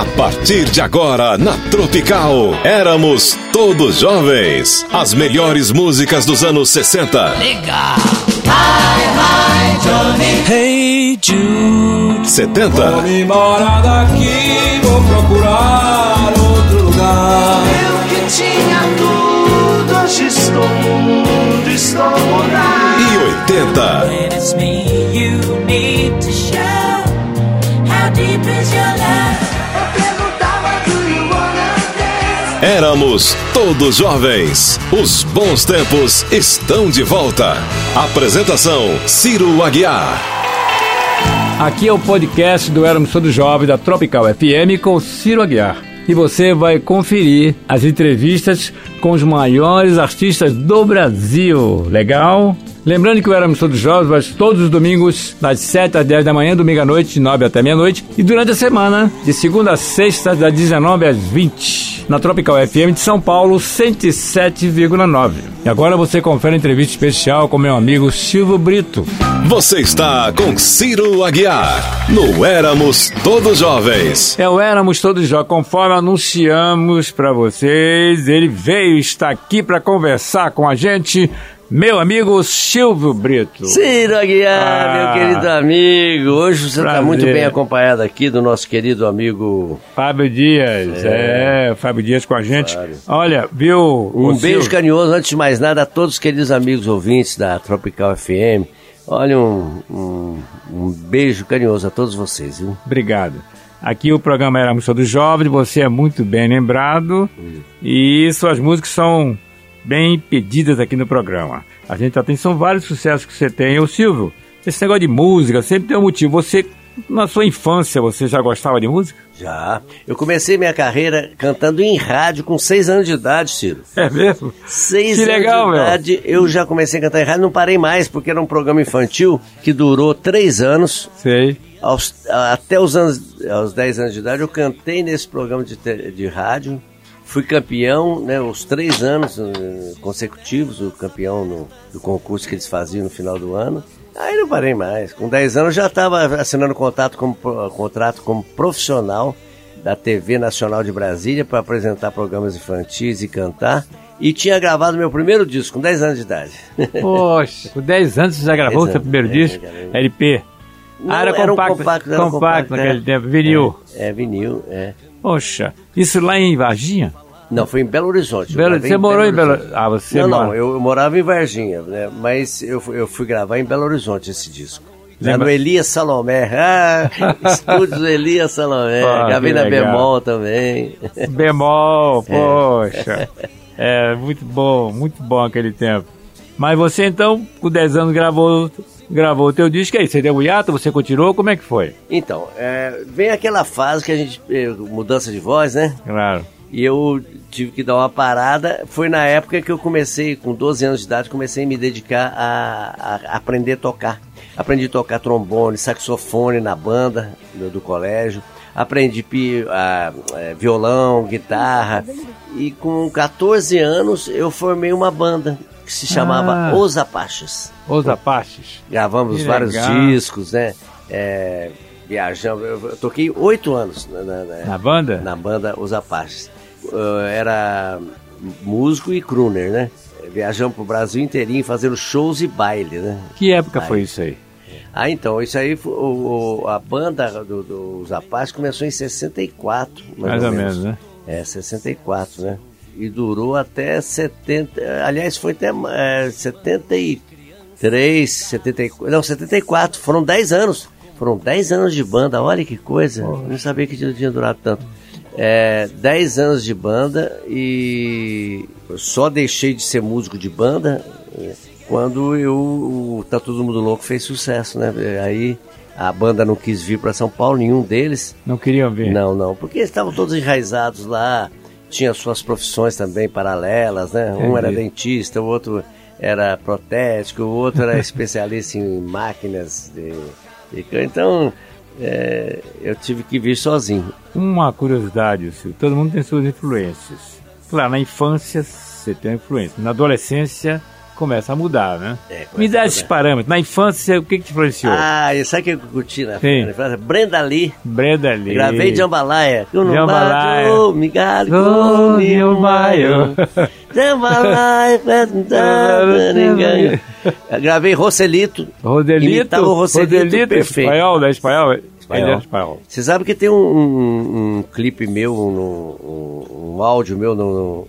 A partir de agora, na Tropical, éramos todos jovens. As melhores músicas dos anos 60. Legal. Hi, hi, Johnny. Hey Jude. 70. Vou me embora daqui, vou procurar outro lugar. Eu que tinha tudo, hoje estou mudo, estou mudado. E 80. When it's me you need to show. How deep is your love? Éramos todos jovens. Os bons tempos estão de volta. Apresentação: Ciro Aguiar. Aqui é o podcast do Éramos Todos Jovens da Tropical FM com Ciro Aguiar. E você vai conferir as entrevistas com os maiores artistas do Brasil. Legal? Lembrando que o Éramos Todos Jovens vai todos os domingos, das 7 às 10 da manhã, domingo à noite, de 9 até meia-noite. E durante a semana, de segunda a sexta, das 19 às 20. Na Tropical FM de São Paulo, 107,9. E agora você confere a entrevista especial com meu amigo Silvio Brito. Você está com Ciro Aguiar. No Éramos Todos Jovens. É o Éramos Todos Jovens, conforme anunciamos para vocês, ele veio, está aqui para conversar com a gente, meu amigo Silvio Brito. Ciro Aguiar, Ah. meu querido amigo. Hoje você está muito bem acompanhado aqui do nosso querido amigo. Fábio Dias, é, Fábio Dias com a gente. Fábio. Olha, viu? Um beijo Silvio? carinhoso, antes de mais nada, a todos os queridos amigos ouvintes da Tropical FM. Olha, um, um, um beijo carinhoso a todos vocês, viu? Obrigado. Aqui o programa Éramos Todos Jovens, você é muito bem lembrado e suas músicas são bem pedidas aqui no programa. A gente já tem, são vários sucessos que você tem. Ô Silvio, esse negócio de música sempre tem um motivo. Você, na sua infância, você já gostava de música? Já. Eu comecei minha carreira cantando em rádio com seis anos de idade, Ciro. É mesmo? Seis Que anos legal, de meu. idade, eu já comecei a cantar em rádio, não parei mais, porque era um programa infantil que durou três anos. Sei. Aos- até os anos, aos 10 anos de idade, eu cantei nesse programa de, de rádio. Fui campeão, né, os três anos eh, consecutivos, o campeão no- do concurso que eles faziam no final do ano. Aí não parei mais. Com 10 anos eu já estava assinando contato como, contrato como profissional da TV Nacional de Brasília para apresentar programas infantis e cantar. E tinha gravado meu primeiro disco com 10 anos de idade. Poxa, com 10 anos você já gravou 10 seu primeiro é, disco? gravei. LP. Não, ah, era era um compacto, compacto, era compacto compacto, naquele é. tempo, vinil. É, é, vinil, é. Poxa, isso lá em Varginha? Não, foi em Belo Horizonte. Belo- você morou em Belo- Horizonte. Ah, você Não, não, mora- eu, eu morava em Varginha, né? Mas eu, fui- eu fui gravar em Belo Horizonte esse disco. Lá no Elias Salomé. Ah, estúdios Elias Salomé. Ah, Gravei na. Bemol também. Bemol, poxa. É, muito bom, muito bom aquele tempo. Mas você então, com 10 anos, gravou, gravou o teu disco, aí você deu um hiato, você continuou, como é que foi? Então, é, vem aquela fase que a gente. eh, mudança de voz, né? Claro. E eu tive que dar uma parada. Foi na época que eu comecei, com 12 anos de idade, comecei a me dedicar a, a aprender a tocar. Aprendi a tocar trombone, saxofone na banda do, do colégio. Aprendi pi- a- é, violão, guitarra. E com 14 anos eu formei uma banda que se chamava Ah. Os Apaches. Os Apaches. Gravamos Que vários legal. discos, né? É, viajamos. Eu, eu toquei oito anos na- na- na- Na banda? na banda Os Apaches. Uh, era músico e crooner, né? Viajamos pro Brasil inteirinho fazendo shows e baile, né? Que época Aí. foi isso aí? Ah, então, isso aí, foi- o, o- a banda do- dos Apaches começou em 64, mais, Mais ou menos, né? É, 64, né? E durou até 70, aliás, foi até é, 73, 74, não, 74, foram 10 anos. Foram 10 anos de banda, olha que coisa. Eu não sabia que tinha durado tanto. É, 10 anos de banda e eu só deixei de ser músico de banda quando eu, o Tá Todo Mundo Louco fez sucesso, né? Aí a banda não quis vir para São Paulo, nenhum deles. Não queriam ver? Não, não, porque eles estavam todos enraizados lá, tinha suas profissões também paralelas, né? Um era dentista, o outro era protético, o outro era especialista em máquinas de, de Então, é, eu tive que vir sozinho. Uma curiosidade, Silvio, todo mundo tem suas influências. Claro, na infância você tem influência. Na adolescência começa a mudar, né? É, Me dá esses parâmetros. Na infância, o que, que te influenciou? Ah, sabe o que eu curti na Sim. infância? Brenda Lee. Brenda Lee. Gravei Jambalaya. Eu não Jambalaya. bato, me galho, Oh, meu maio. Jambalaya, apresentando ninguém. Gravei Roselito. Imitava o Roselito Rodelito, perfeito. espanhol, né? Espanhol. Espanhol. Era espanhol. Você sabe que tem um, um- um clipe meu, um, um- áudio meu no, no,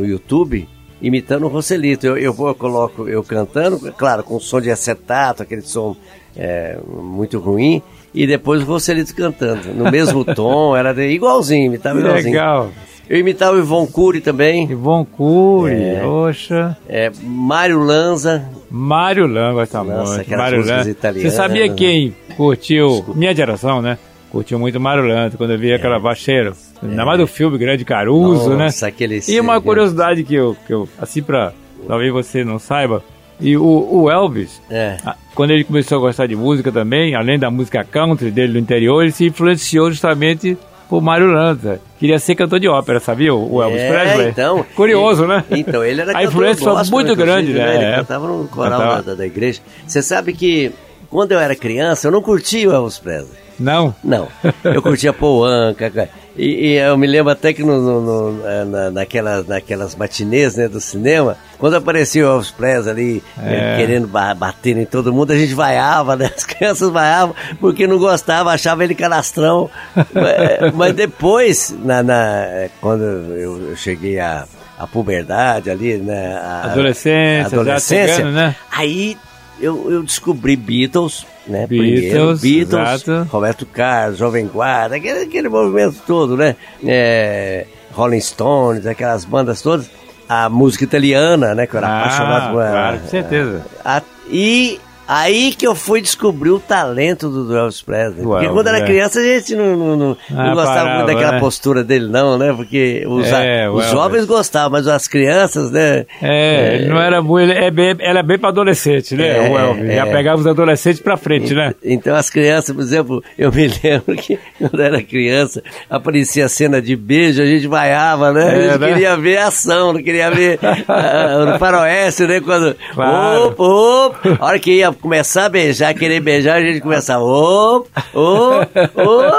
no YouTube imitando o Roselito. Eu, eu vou, eu coloco eu cantando, claro, com som de acetato, aquele som é, muito ruim, e depois o Roselito cantando, no mesmo tom, era de- igualzinho, imitava igualzinho. legal. Eu imitava o Ivon Cury também, Ivon Cury, É. poxa. é, Mário Lanza, Mário Lan gosta Nossa, muito. Mário Lan. Você sabia né? quem curtiu, minha geração, né? Curtiu muito Mário Lan, quando eu vi aquela baixeira. Ainda mais do filme Grande Caruso, né? É. Nossa, aquele E uma curiosidade que eu, que eu assim pra, talvez você não saiba, e o, o Elvis, É. quando ele começou a gostar de música também, além da música country dele do interior, ele se influenciou justamente por Mário Lanza. Queria ser cantor de ópera, sabia? O o Elvis É, Presley. então. Curioso, né? Então, ele era A influência foi muito grande, né? Ele É. cantava no coral Cantava. da, da igreja. Você sabe que quando eu era criança, eu não curtia o Elvis Presley. Não? Não. Eu curtia Paul Anka. E, e eu me lembro até que no, no- no- eh, na, naquelas, naquelas matinês né, do cinema, quando aparecia o Elvis Presley ali, É. querendo ba- bater em todo mundo, a gente vaiava, né? As crianças vaiavam porque não gostava, achava ele canastrão. mas, mas depois, na, na- quando eu, cheguei à à puberdade ali, né? a- Adolescência, adolescência, chegando, né? Aí eu, eu descobri Beatles, né? Beatles, Primeiro, Beatles, exato. Roberto Carlos, Jovem Guarda, aquele, aquele movimento todo, né? É, Rolling Stones, aquelas bandas todas. A música italiana, né? Que eu era Ah, apaixonado por claro, com certeza. a- e aí que eu fui descobrir o talento do Elvis Presley. Porque quando era é. criança a gente não, não, não- Ah, não gostava parava, muito daquela né? postura dele, não, né? Porque os, É, a- os jovens gostavam, mas as crianças, né? É, ele não era muito, é bem, ela é bem pra adolescente, né? É, o Elvis. Já é. pegava os adolescentes pra frente, né? Então as crianças, por exemplo, eu me lembro que quando era criança, aparecia cena de beijo, a gente vaiava, né? É, a gente né? queria ver a ação, não queria ver ah, no faroeste, né? Quando, Claro. opa, opa, a hora que ia começar a beijar, querer beijar, a gente começava, opa, opa,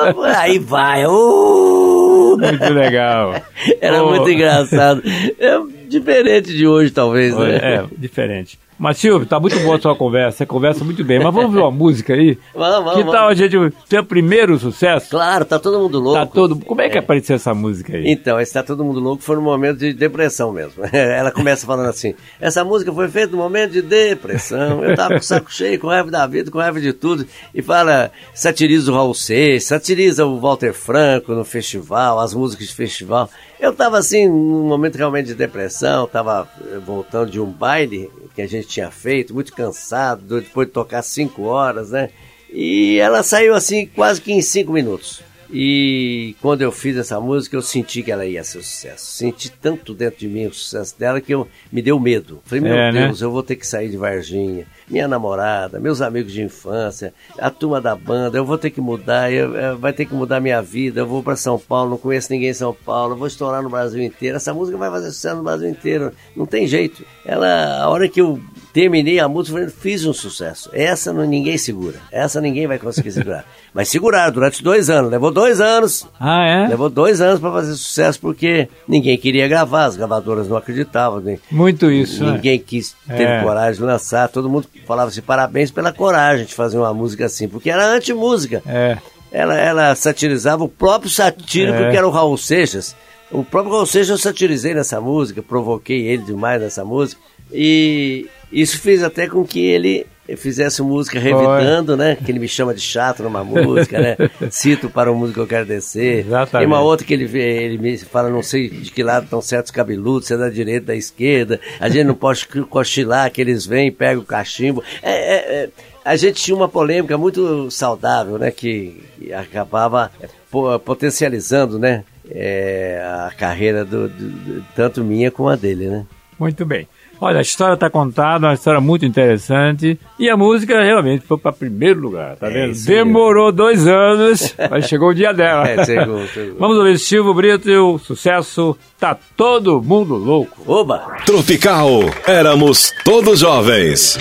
opa, aí vai, uh. Muito legal. Era Ô, muito engraçado. É diferente de hoje, talvez, né? É, diferente. Mas, Silvio, tá muito boa a sua conversa. Você conversa muito bem. Mas vamos ver uma música aí? Vamos, vamos, Que tal a vamos. gente ter o primeiro sucesso? Claro, tá todo mundo louco. Tá todo... Como é que apareceu essa música aí? Então, esse Tá Todo Mundo Louco foi num momento de depressão mesmo. Ela começa falando assim: essa música foi feita num momento de depressão. Eu tava com o saco cheio, com raiva da vida, com raiva de tudo. E fala, satiriza o Raul Seixas, satiriza o Walter Franco no festival, as músicas de festival. Eu tava assim, num momento realmente de depressão, tava eh, voltando de um baile que a gente tinha feito, muito cansado, depois de tocar cinco horas, né? E ela saiu assim quase que em cinco minutos. E quando eu fiz essa música, eu senti que ela ia ser um sucesso. Senti tanto dentro de mim o sucesso dela que eu me deu medo. Falei, meu É, né? Deus, eu vou ter que sair de Varginha. Minha namorada, meus amigos de infância, a turma da banda, eu vou ter que mudar, eu, eu- vai ter que mudar minha vida. Eu vou para São Paulo, não conheço ninguém em São Paulo, vou estourar no Brasil inteiro. Essa música vai fazer sucesso no Brasil inteiro. Não tem jeito. Ela, a hora que eu terminei a música, falei, fiz um sucesso. Essa não, ninguém segura. Essa ninguém vai conseguir segurar. Mas seguraram durante dois anos. Levou dois anos. Ah, é? Levou dois anos para fazer sucesso porque ninguém queria gravar, as gravadoras não acreditavam, nem- Muito isso, né? ninguém quis ter É. coragem de lançar. Todo mundo falava assim: parabéns pela coragem de fazer uma música assim, porque era anti-música. É. Ela, ela satirizava o próprio satírico É. que era o Raul Seixas. O próprio Raul Seixas eu satirizei nessa música, provoquei ele demais nessa música. E isso fez até com que ele fizesse música revidando, né? Que ele me chama de chato numa música, né? Cito para o músico que eu quero descer. Exatamente. Tem uma outra que ele, ele me fala, não sei de que lado estão certos cabeludos, se é da direita, da esquerda. A gente não pode cochilar que eles vêm e pegam o cachimbo. É, é, é, a gente tinha uma polêmica muito saudável, né? Que, acabava é, po- potencializando, né? é, a carreira do, do- do- tanto minha como a dele, né? Muito bem. Olha, a história está contada, uma história muito interessante. E a música realmente foi para primeiro lugar, tá É vendo? mesmo. Demorou dois anos, mas chegou o dia dela. É, chegou, chegou. Vamos ouvir Silvio Brito e o sucesso Tá Todo Mundo Louco. Oba! Tropical, éramos todos jovens.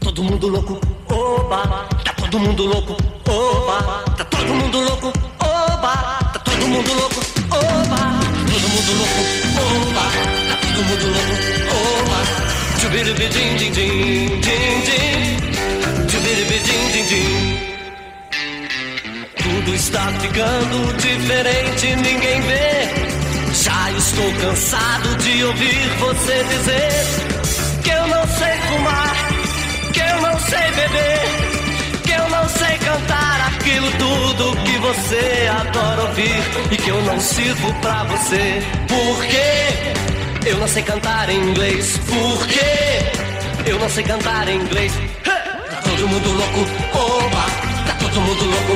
todo mundo louco, oba, tá todo mundo louco, mundo louco, oba, todo mundo louco, oba, tá todo mundo louco, oba, tchubiribi din din din din din, tchubiribi din din. Tudo está ficando diferente, ninguém vê. Já estou cansado de ouvir você dizer que eu não sei fumar, que eu não sei beber, não sei cantar aquilo tudo que você adora ouvir e que eu não sirvo pra você. Por quê? Eu não sei cantar em inglês. Por quê? Eu não sei cantar em inglês. Tá todo mundo louco, oba! Tá todo mundo louco,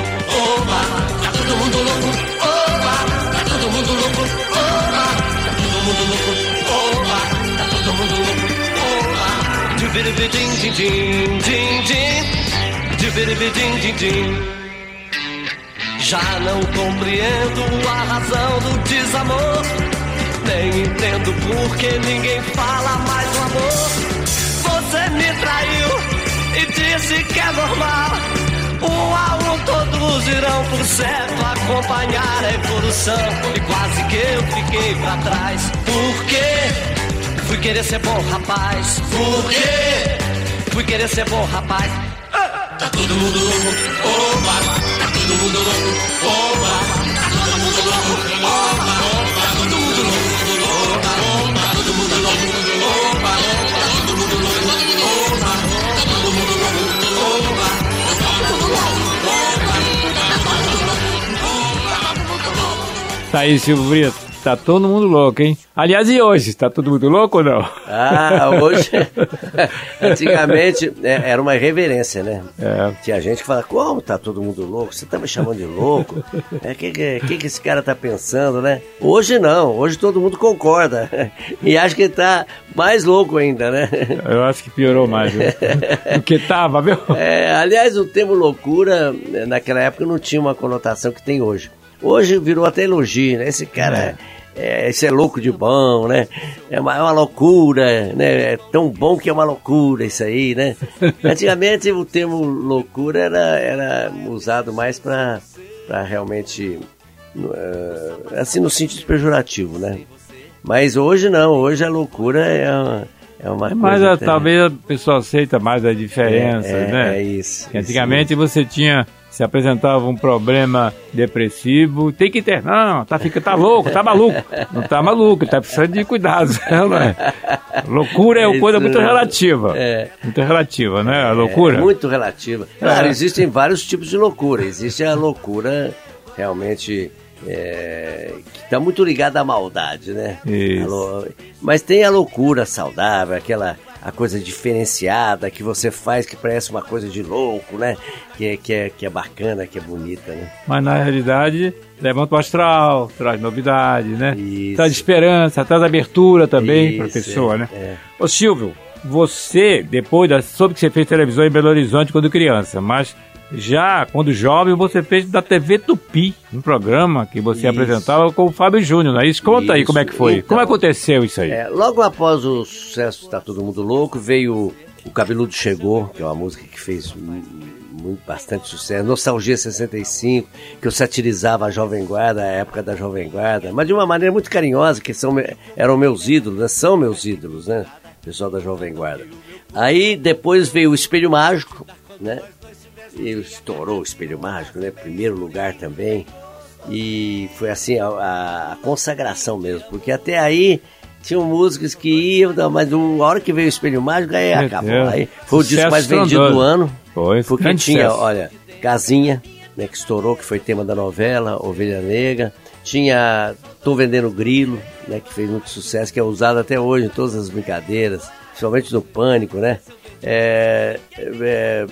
oba! Tá todo mundo louco, oba! Tá todo mundo louco, oba! Tá todo mundo louco, oba! Tá todo mundo louco, oba! Tchubiribidim, din, din, din, din. Tchubiribidim, din, din. Já não compreendo a razão do desamor. Nem entendo por que ninguém fala mais do amor. Você me traiu e disse que é normal. Um a um todos irão pro certo acompanhar a evolução. E quase que eu fiquei pra trás. Por quê? Fui querer ser bom rapaz. Por quê? Fui querer ser bom rapaz. Todo mundo louco, oba! Tá todo mundo louco, oba! Tá todo mundo louco, oba! Tá todo mundo louco, oba! Tá todo mundo louco, oba! Tá todo mundo louco, oba! Todo mundo louco, oba! Todo mundo Tá aí, Silvio Brito. Tá todo mundo louco, hein? Aliás, e hoje? Tá todo mundo louco ou não? Ah, hoje. Antigamente é, era uma reverência, né? É. Tinha gente que fala, como tá todo mundo louco? Você tá me chamando de louco? É, que, que, que que esse cara tá pensando, né? Hoje não, hoje todo mundo concorda. E acho que tá mais louco ainda, né? Eu acho que piorou mais, viu? Do que tava, viu? É, aliás, o termo loucura, né, naquela época, não tinha uma conotação que tem hoje. Hoje virou até elogio, né? Esse cara, é, esse é louco de bom, né? É uma, é uma loucura, né? É tão bom que é uma loucura isso aí, né? Antigamente o termo loucura era, era usado mais para realmente, eh, assim, no sentido pejorativo, né? Mas hoje não, hoje a loucura é uma, é uma coisa ah, até- talvez a pessoa aceita mais a diferença, é, né? É isso. Antigamente você tinha, se apresentava um problema depressivo, tem que ter, não, tá, fica, tá louco, tá maluco. Não tá maluco, tá precisando de cuidados, não é? Loucura é uma coisa muito Isso, relativa. é. Muito relativa, né? A loucura. É muito relativa. Claro, É. existem vários tipos de loucura. Existe a loucura realmente é, que está muito ligada à maldade, né? Isso. Mas tem a loucura saudável, aquela a coisa diferenciada que você faz que parece uma coisa de louco, né? Que é, que é, que é bacana, que é bonita, né? Mas na realidade, levanta o astral, traz novidade, né? Isso. Traz esperança, traz abertura também para a pessoa, é, né? é. Ô Silvio, você, depois da. soube que você fez televisão em Belo Horizonte quando criança, mas já quando jovem você fez da TV Tupi, um programa que você Isso. apresentava com o Fábio Júnior, não é isso? Conta aí Isso. como é que foi. Então, como aconteceu isso aí? É, logo após o sucesso Tá Todo Mundo Louco, veio O Cabeludo Chegou, que é uma música que fez mu- muito, bastante sucesso. Nostalgia 65, que eu satirizava a Jovem Guarda, a época da Jovem Guarda, mas de uma maneira muito carinhosa, que são, eram meus ídolos, né? são meus ídolos, né? Pessoal da Jovem Guarda. Aí depois veio o Espelho Mágico, né? E estourou o Espelho Mágico, né? Primeiro lugar também. E foi assim a, a consagração mesmo, porque até aí tinham músicas que iam, mas uma hora que veio o Espelho Mágico, aí Meu acabou. Deus. Aí foi o disco mais vendido do ano. Foi, porque tinha, sucesso. olha, Casinha, né, que estourou, que foi tema da novela, Ovelha Negra. Tinha Tô Vendendo Grilo, né, que fez muito sucesso, que é usado até hoje em todas as brincadeiras, principalmente no Pânico, né? É, é,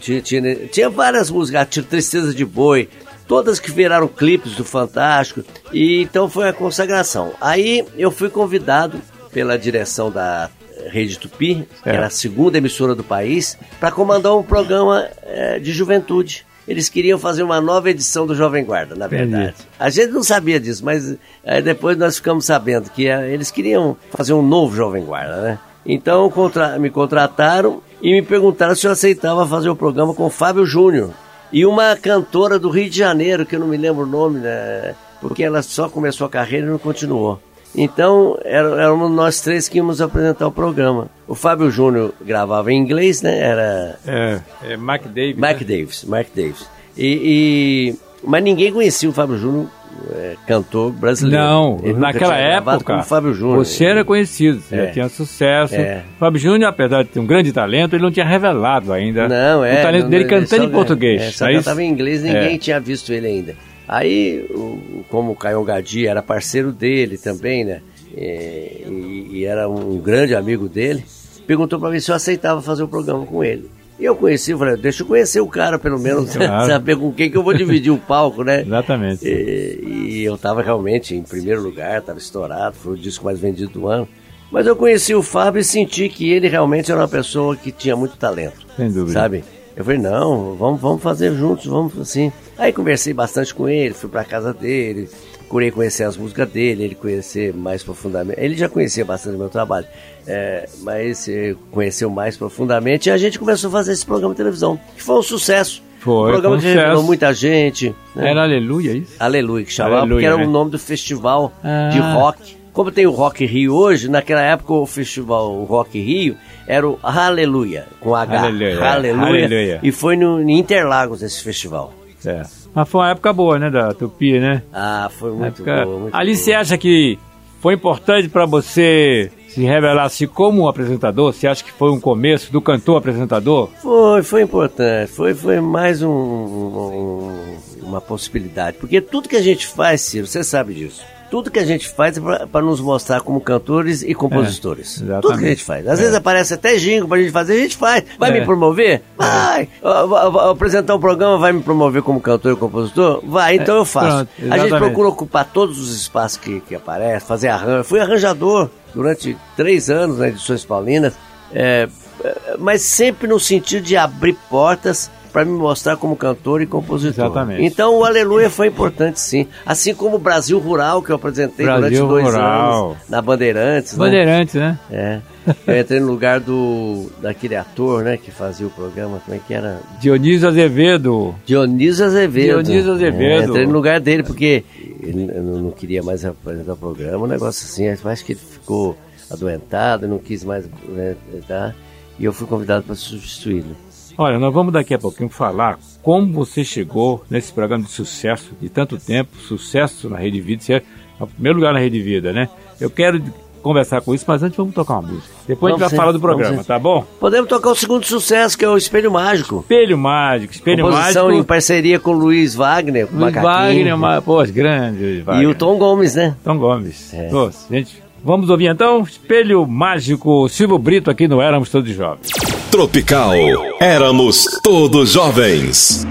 tinha, tinha, tinha várias músicas, tinha Tristeza de Boi, todas que viraram clipes do Fantástico, e então foi a consagração. Aí eu fui convidado pela direção da Rede Tupi, que É. era a segunda emissora do país, para comandar um programa eh, de juventude. Eles queriam fazer uma nova edição do Jovem Guarda, na verdade. A gente não sabia disso, mas eh, depois nós ficamos sabendo que eh, eles queriam fazer um novo Jovem Guarda, né? Então contra- me contrataram e me perguntaram se eu aceitava fazer o programa com o Fábio Júnior e uma cantora do Rio de Janeiro, que eu não me lembro o nome, né? Porque ela só começou a carreira e não continuou. Então, era- éramos nós três que íamos apresentar o programa. O Fábio Júnior gravava em inglês, né? Era É, é Mark Davis. Mark né? Davis, Mark Davis. E, e- mas ninguém conhecia o Fábio Júnior, é, cantor brasileiro. Não, Ele naquela época, como o Fábio Júnior. você era conhecido, você É. já tinha sucesso. É. Fábio Júnior, apesar de ter um grande talento, ele não tinha revelado ainda Não, é. o talento não- dele não- cantando só- em português. É, só não é cantava em inglês, ninguém É. tinha visto ele ainda. Aí, o- como o Caio Gadi era parceiro dele também, né? E, e- e era um grande amigo dele, perguntou pra mim se eu aceitava fazer o programa com ele. E eu conheci, falei, deixa eu conhecer o cara, pelo menos, Claro. saber com quem que eu vou dividir o palco, né? Exatamente. E, e eu estava realmente em primeiro lugar, estava estourado, foi o disco mais vendido do ano. Mas eu conheci o Fábio e senti que ele realmente era uma pessoa que tinha muito talento. Sem dúvida. Sabe? Eu falei, não, vamos, vamos fazer juntos, vamos assim. Aí conversei bastante com ele, fui pra casa dele, procurei conhecer as músicas dele, ele conhecer mais profundamente. Ele já conhecia bastante o meu trabalho, é, mas conheceu mais profundamente e a gente começou a fazer esse programa de televisão, que foi um sucesso. Foi, um programa que revelou muita gente. né? Era Aleluia, é isso? Aleluia, que chamava, Aleluia, porque era né? o nome do festival Ah. de rock. Como tem o Rock Rio hoje, naquela época o festival o Rock Rio era o Aleluia, com H. Aleluia. Aleluia. Aleluia. E foi no, em Interlagos esse festival. É. Mas foi uma época boa, né, da Tupi, né? Ah, foi muito Época- boa. Muito Ali boa. você acha que foi importante para você se revelar assim como um apresentador? Você acha que foi um começo do cantor apresentador? Foi, foi importante. Foi, foi mais um, um- uma possibilidade. Porque tudo que a gente faz, Ciro, você sabe disso. Tudo que a gente faz é para nos mostrar como cantores e compositores. É, tudo que a gente faz. Às É. vezes aparece até jingle pra gente fazer, a gente faz. Vai É. me promover? Vai. Vou- vou apresentar um programa, vai me promover como cantor e compositor? Vai, então eu faço. pronto, a gente procura ocupar todos os espaços que, que aparecem, fazer arranjo. Fui arranjador durante três anos na Edições Paulinas. É, é, mas sempre no sentido de abrir portas para me mostrar como cantor e compositor. Exatamente. Então o Aleluia foi importante sim. Assim como o Brasil Rural, que eu apresentei Brasil durante dois Rural. anos na Bandeirantes. né? Bandeirantes, né? É. Eu entrei no lugar do daquele ator, né, que fazia o programa, como é que era? Dionísio Azevedo. Dionísio Azevedo. Dionísio Azevedo. É, entrei no lugar dele porque ele não queria mais apresentar o programa, um negócio assim. Acho que ele ficou adoentado, não quis mais né, tá? E eu fui convidado para substituí-lo. Olha, nós vamos daqui a pouquinho falar como você chegou nesse programa de sucesso de tanto tempo, sucesso na Rede Vida, você é o primeiro lugar na Rede Vida, né? Eu quero conversar com isso, mas antes vamos tocar uma música. Depois Vamos a gente vai falar do programa, tá bom? Podemos tocar o segundo sucesso, que é o Espelho Mágico. Espelho Mágico, Espelho Composição em Mágico. parceria com o Luiz Wagner, com o Luiz Macaquinho. Wagner, uma, pô, grande Luiz E Wagner. o Tom Gomes, né? Tom Gomes. É. Pô, gente, vamos ouvir então Espelho Mágico, Silvio Brito aqui no Éramos Todos Jovens. Tropical. Éramos todos jovens.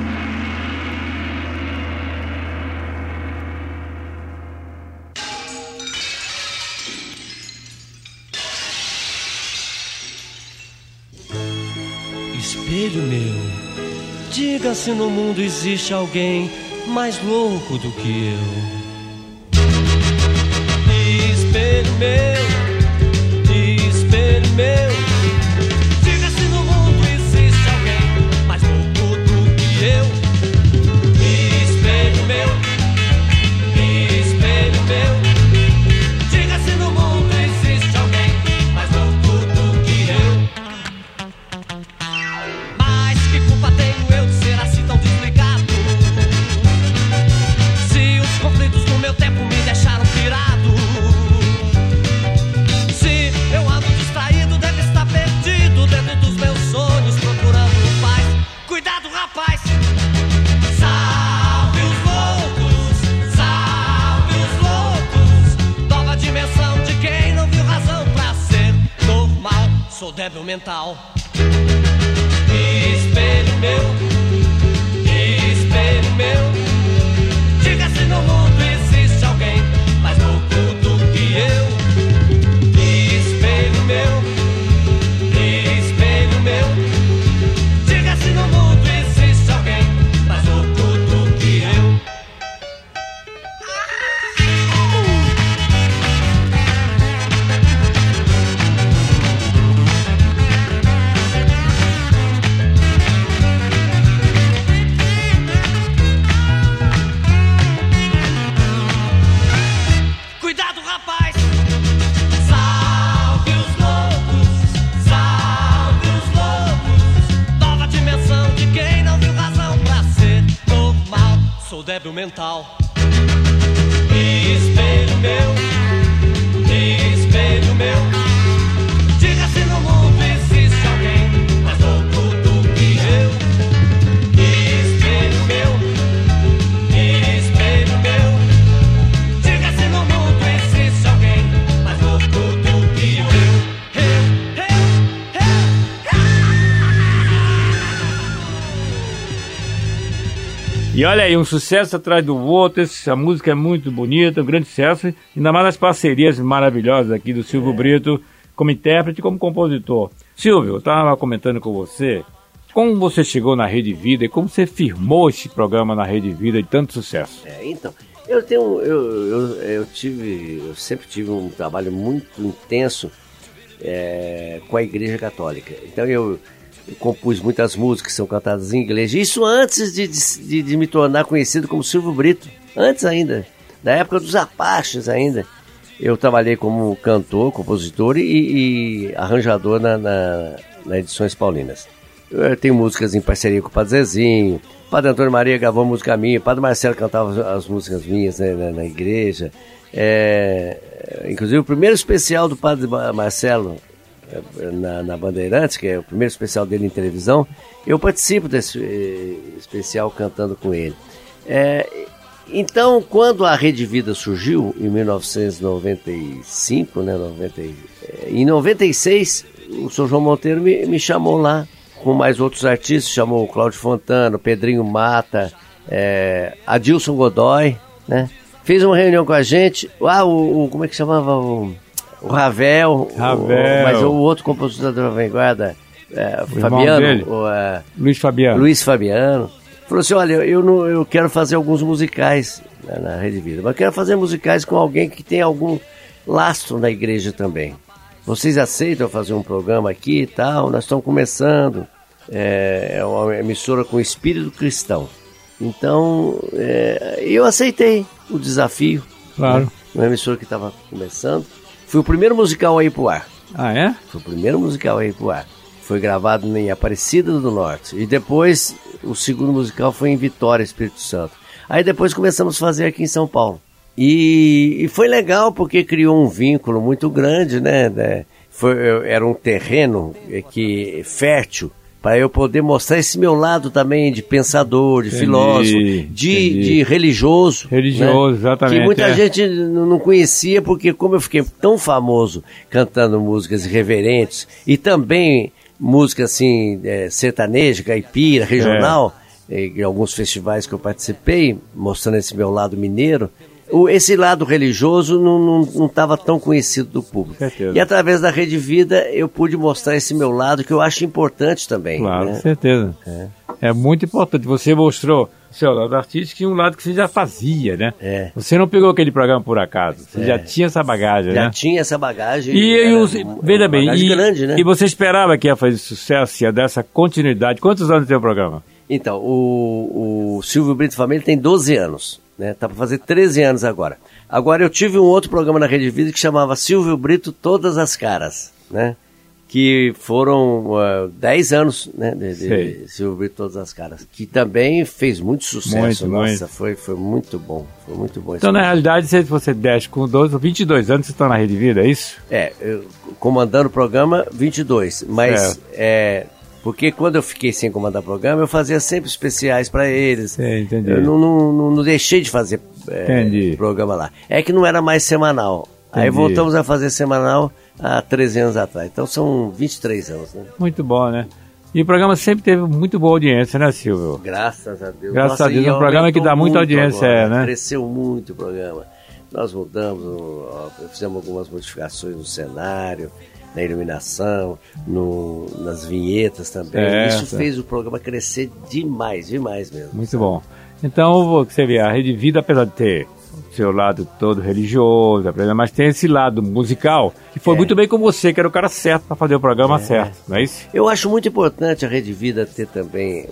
Espelho meu, diga se no mundo existe alguém mais louco do que eu. Meu, espelho meu, diga se no mundo existe alguém mais louco do que eu. Sou débil mental. Espelho meu, espelho meu. Um sucesso atrás do outro, essa música é muito bonita, um grande sucesso, ainda mais as parcerias maravilhosas aqui do Silvio Brito, como intérprete e como compositor. Silvio, eu estava comentando com você, como você chegou na Rede Vida e como você firmou esse programa na Rede Vida de tanto sucesso. É, então, eu tenho, eu, eu, eu tive, eu sempre tive um trabalho muito intenso é, com a Igreja Católica. Então eu compus muitas músicas que são cantadas em inglês. Isso antes de, de, de me tornar conhecido como Silvio Brito, antes ainda, da época dos Apaches ainda. Eu trabalhei como cantor, compositor e, e arranjador na, na, na Edições Paulinas. Eu tenho músicas em parceria com o Padre Zezinho, o Padre Antônio Maria gravou música minha, o Padre Marcelo cantava as músicas minhas né, na, na, igreja. É, inclusive o primeiro especial do Padre Marcelo na, na, Bandeirantes, que é o primeiro especial dele em televisão, eu participo desse eh, especial cantando com ele. É, então, quando a Rede Vida surgiu, em 1995, né, 90, em 96, o Sr. João Monteiro me, me, chamou lá, com mais outros artistas, chamou o Cláudio Fontana, o Pedrinho Mata, é, Adilson Godoy, né? Fez uma reunião com a gente, ah, o, o como é que chamava o, o Ravel, Ravel. O, mas o outro compositor da Vanguarda, é, Fabiano, o, é, Luiz Fabiano. Luiz Fabiano, falou assim, olha, eu, não, eu quero fazer alguns musicais né, na Rede Vida, mas quero fazer musicais com alguém que tem algum lastro na igreja também. Vocês aceitam fazer um programa aqui e tal? Nós estamos começando. É, é uma emissora com espírito cristão. Então, é, eu aceitei o desafio. Claro. Né? Uma emissora que estava começando. Fui o primeiro musical a ir pro ar. Ah, é? Foi o primeiro musical a ir pro ar. Foi gravado em Aparecida do Norte. E depois, o segundo musical foi em Vitória, Espírito Santo. Aí depois começamos a fazer aqui em São Paulo. E, e, foi legal porque criou um vínculo muito grande, né? Foi, era um terreno que fértil para eu poder mostrar esse meu lado também de pensador, de entendi, filósofo, de, de religioso. Religioso, né? exatamente. Que muita é. gente não conhecia porque como eu fiquei tão famoso cantando músicas irreverentes e também música assim é, sertaneja, caipira, regional, é. em alguns festivais que eu participei, mostrando esse meu lado mineiro, o, esse lado religioso não estava tão conhecido do público. Certeza. E através da Rede Vida eu pude mostrar esse meu lado que eu acho importante também. Claro, né? certeza. É. é. muito importante. Você mostrou seu lado artístico e um lado que você já fazia, né? É. Você não pegou aquele programa por acaso. Você É. já tinha essa bagagem, Já né? tinha essa bagagem. E, e os- veja bem, e, grande, né? e você esperava que ia fazer sucesso, ia dar essa continuidade. Quantos anos tem o programa? Então, o, o Silvio Brito Família tem 12 anos, né? Tá para fazer 13 anos agora. Agora eu tive um outro programa na Rede Vida que chamava Silvio Brito Todas as Caras, né? Que foram uh, 10 anos, né? De, de Silvio Brito Todas as Caras. Que também fez muito sucesso. Muito, Nossa, muito. Foi, foi muito bom. Foi muito bom. Então, na realidade, se você desce com 12, 22 anos, você está na Rede Vida, é isso? É, eu, comandando o programa 22, mas Certo. é porque quando eu fiquei sem comandar programa, eu fazia sempre especiais para eles. Sim, entendi. Eu não, não, não- deixei de fazer é, programa lá. É que não era mais semanal. Aí Entendi. voltamos a fazer semanal há 13 anos atrás. Então são 23 anos, né? Muito bom, né? E o programa sempre teve muito boa audiência, né, Silvio? Graças a Deus. Graças a Deus, é um programa que dá muita audiência, agora, é, né? Cresceu muito o programa. Nós mudamos, fizemos algumas modificações no cenário, na iluminação, no- nas vinhetas também. Isso fez o programa crescer demais, demais mesmo. Muito bom. Então, você vê, a Rede Vida, apesar de ter o seu lado todo religioso, mas tem esse lado musical, que foi É. muito bem com você, que era o cara certo para fazer o programa certo, não é isso? Eu acho muito importante a Rede Vida ter também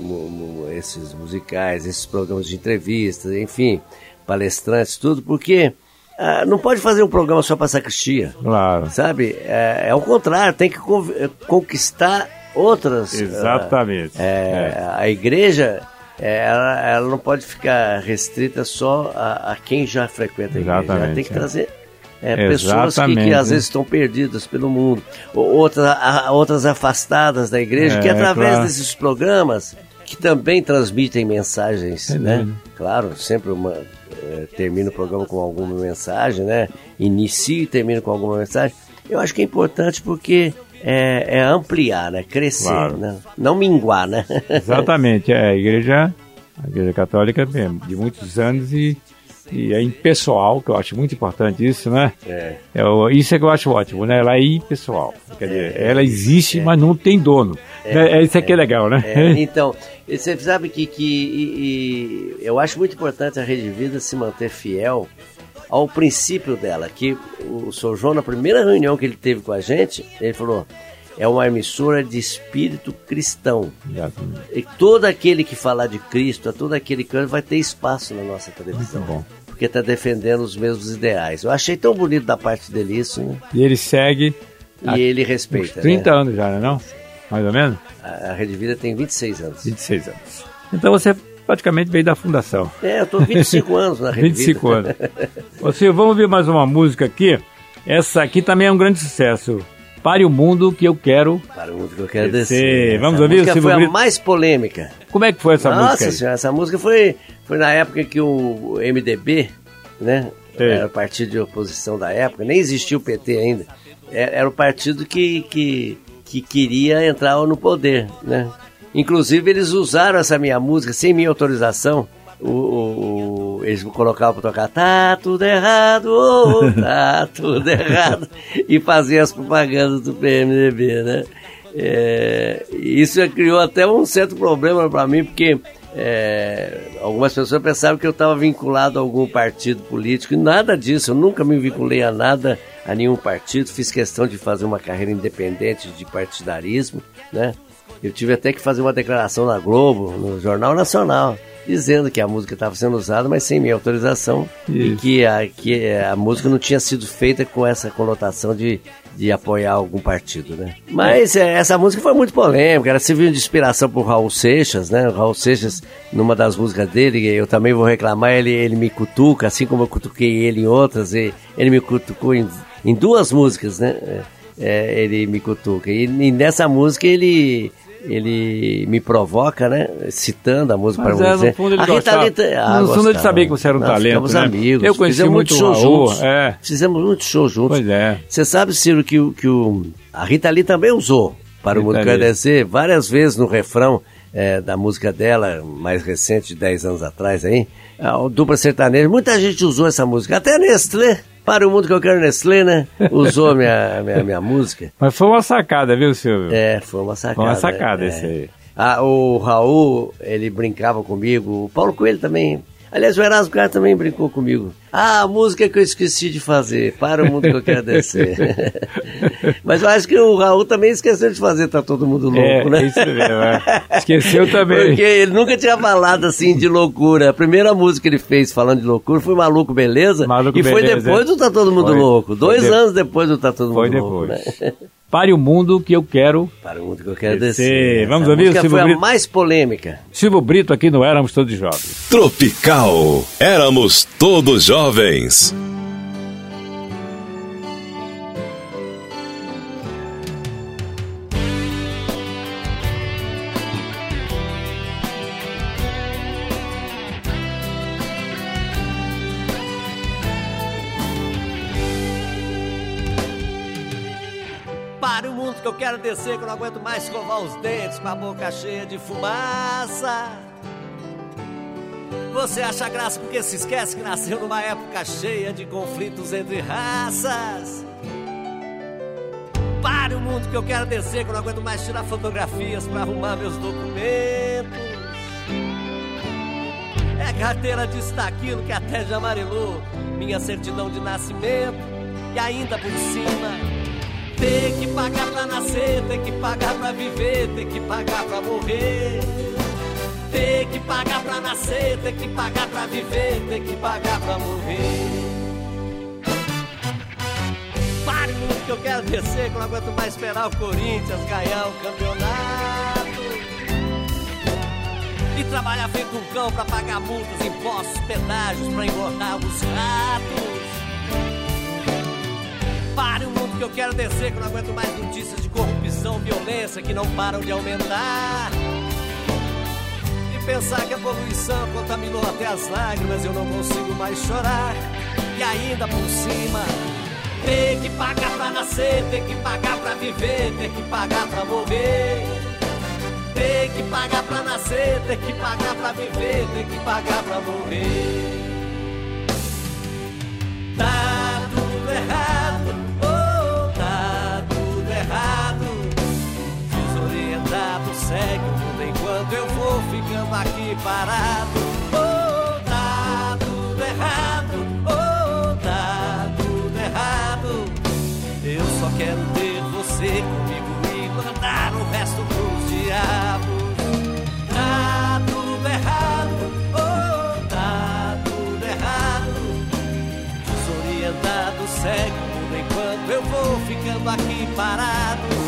esses musicais, esses programas de entrevistas, enfim, palestrantes, tudo, porque ah, não pode fazer um programa só para sacristia. Claro. Sabe? É, é o contrário, tem que eh, conquistar outras. Exatamente. ah, é, A igreja, é, ela, ela não pode ficar restrita só a, a quem já frequenta a igreja. Ela Exatamente, tem que é. trazer. é, pessoas que, que às vezes estão perdidas pelo mundo, ou outras, a- outras afastadas da igreja, É, que através claro. desses programas, que também transmitem mensagens, Sem né? Claro, sempre uma, eh, termino o programa com alguma mensagem, né? Inicio e termino com alguma mensagem. Eu acho que é importante porque é, é ampliar, né? Crescer, Claro. né? Não minguar, né? Exatamente, é a igreja, a igreja católica mesmo, de muitos anos e, e é impessoal, que eu acho muito importante isso, né? É. É isso é que eu acho ótimo, né? Ela é impessoal. Quer dizer, ela existe, mas não tem dono. É, isso aqui é, legal, né? É, então, você sabe que, que e- e eu acho muito importante a Rede Vida se manter fiel ao princípio dela, que o Sr. João, na primeira reunião que ele teve com a gente, ele falou, é uma emissora de espírito cristão. Exatamente. E todo aquele que falar de Cristo, todo aquele que vai ter espaço na nossa televisão. Muito bom. Porque está defendendo os mesmos ideais. Eu achei tão bonito da parte dele isso, né? E ele segue E há ele uns respeita. 30 né? anos já, né? Não? Mais ou menos? A, a Rede Vida tem 26 anos. 26 anos. Então você praticamente veio da fundação. É, eu tô 25 anos na Rede 25 Vida. anos. Ô Silvio, vamos ver mais uma música aqui. Essa aqui também é um grande sucesso. Pare o mundo que eu quero. Para o mundo que eu quero Descer. descer. Vamos essa ouvir o Silvio foi a Brito? mais polêmica. Como é que foi essa Nossa música? aí? senhora, essa música foi, foi na época que o MDB, né? Sei. Era o partido de oposição da época, nem existia o PT ainda. Era, era o partido que, que, que queria entrar no poder, né? Inclusive eles usaram essa minha música sem minha autorização. O, o- o- eles colocavam para tocar Tá tudo errado, oh, tá tudo errado E faziam as propagandas do PMDB, né? É, isso criou até um certo problema para mim, porque é, algumas pessoas pensavam que eu estava vinculado a algum partido político, e nada disso, eu nunca me vinculei a nada, a nenhum partido, fiz questão de fazer uma carreira independente de partidarismo, né? Eu tive até que fazer uma declaração na Globo, no Jornal Nacional, dizendo que a música estava sendo usada, mas sem minha autorização, e Isso. que a, que a música não tinha sido feita com essa conotação de, de apoiar algum partido, né? Mas é, essa música foi muito polêmica, ela serviu de inspiração por Raul Seixas, né? O Raul Seixas, numa das músicas dele, eu também vou reclamar, ele, ele me cutuca, assim como eu cutuquei ele em outras, e ele me cutucou em, em duas músicas, né? É, é, ele me cutuca. E, e nessa música ele ele me provoca, né? Citando a música para é, dizer. no fundo ele a Rita. Lee, ah, No fundo ele sabia que você era um Nós talento, Ficamos né? amigos. Eu conheci fizemos muito show o Raul, juntos. é. Fizemos muito show juntos. Pois é. Você sabe, Ciro, que, o- que o, a Rita Lee também usou para o Rita Mundo Lee. Descer várias vezes no refrão é, da música dela, mais recente, de 10 anos atrás aí, a, o Dupla Sertaneja. Muita gente usou essa música, até Nestlé. Para o Mundo que eu quero Nestlé, né? Usou minha, minha, minha música. Mas foi uma sacada, viu, Silvio? É, foi uma sacada. Foi uma sacada é. esse aí. Ah, o Raul, ele brincava comigo. O Paulo Coelho também. Aliás, o Erasmo Carlos também brincou comigo. Ah, a música que eu esqueci de fazer. Para o mundo que eu quero descer. Mas eu acho que o Raul também esqueceu de fazer Tá Todo Mundo Louco, é, né? isso mesmo. é. Esqueceu também. Porque ele nunca tinha falado assim de loucura. A primeira música que ele fez falando de loucura foi Maluco Beleza. Maluco e foi Beleza, depois do Tá Todo Mundo Foi. Louco. Dois de- anos depois do Tá Todo Foi Mundo Louco. depois. Né? Pare o mundo que eu quero. Para o mundo que eu quero Descer. descer. Vamos Essa ouvir o Silvio foi a Brito? mais polêmica. Silvio Brito aqui no Éramos Todos Jovens. Tropical. Éramos todos jovens. Para o mundo que eu quero descer que eu não aguento mais escovar os dentes com a boca cheia de fumaça. Você acha graça porque se esquece que nasceu numa época cheia de conflitos entre raças. Pare o mundo que eu quero descer que eu não aguento mais tirar fotografias para arrumar meus documentos. É carteira disso daquilo que até já amarelou minha certidão de nascimento e ainda por cima ter que pagar pra nascer, ter que pagar pra viver, ter que pagar pra morrer. Ter que pagar pra nascer, ter que pagar pra viver, ter que pagar pra morrer. Pare muito que eu quero descer, que eu não aguento mais esperar o Corinthians ganhar o campeonato. E trabalhar feito um cão pra pagar multas, impostos, pedágios, pra engordar os ratos. Pare o mundo que eu quero descer, que eu não aguento mais notícias de corrupção, violência que não param de aumentar. Pensar que a poluição contaminou até as lágrimas, eu não consigo mais chorar. E ainda por cima, ter que pagar pra nascer, ter que pagar pra viver, ter que pagar pra morrer. Ter que pagar pra nascer, ter que pagar pra viver, ter que pagar pra morrer. Tá tudo errado, oh, tá tudo errado. Desorientado, segue o enquanto eu vou ficando aqui parado. Oh, tá tudo errado, oh, tá tudo errado. Eu só quero ter você comigo e mandar o resto pros diabos. Tá tudo errado, oh, tá tudo errado. Desorientado, segue o mundo enquanto eu vou ficando aqui parado.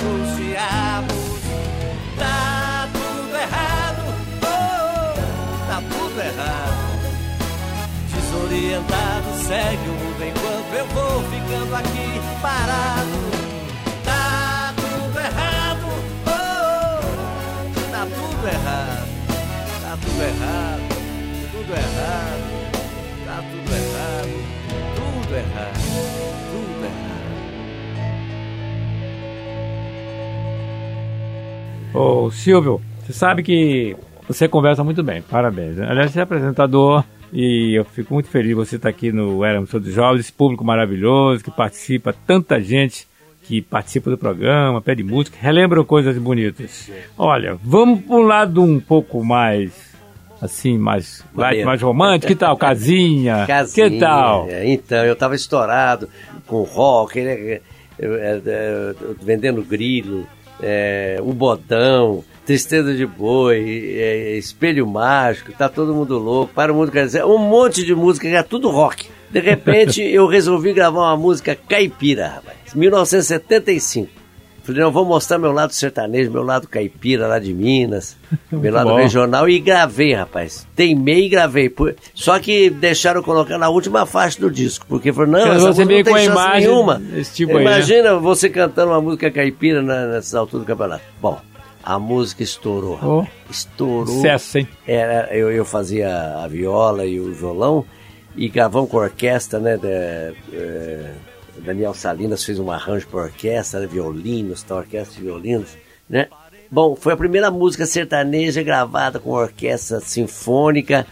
O resto pros diabos. Tá tudo errado, oh, tá tudo errado. Desorientado, segue o mundo enquanto eu vou ficando aqui parado. Tá tudo errado, oh, tá tudo errado, tá tudo errado, tudo errado, tá tudo errado, tudo errado, Ô, Silvio, você sabe que você conversa muito bem, parabéns. né? Aliás, você é apresentador e eu fico muito feliz de você estar aqui no Éramos Todos Jovens, esse público maravilhoso que participa, tanta gente que participa do programa, pede música, relembram coisas bonitas. Olha, vamos para um lado um pouco mais, assim, mais light, mais romântico. Que tal, casinha? Casinha, Que tal? é, Então, eu tava estourado com rock, né, é, é, vendendo grilo, é, o bodão, tristeza de boi, é, espelho mágico, tá todo mundo louco, para o mundo quer dizer, um monte de música que é tudo rock. De repente, eu resolvi gravar uma música caipira, rapaz, 1975. Falei, não, vou mostrar meu lado sertanejo, meu lado caipira lá de Minas, meu lado bom. regional e gravei, rapaz. Teimei e gravei. Só que deixaram colocar na última faixa do disco, porque falou, não, essa você não tem chance imagem nenhuma. tipo aí, né? Imagina você cantando uma música caipira na, nessa altura do campeonato. Bom, a música estourou. Oh. Estourou. Sucesso, hein? Era, eu, eu fazia a viola e o violão e gravamos com a orquestra, né? da- Daniel Salinas fez um arranjo para orquestra, né, violinos, tal, orquestra de violinos, né? Bom, foi a primeira música sertaneja gravada com orquestra sinfônica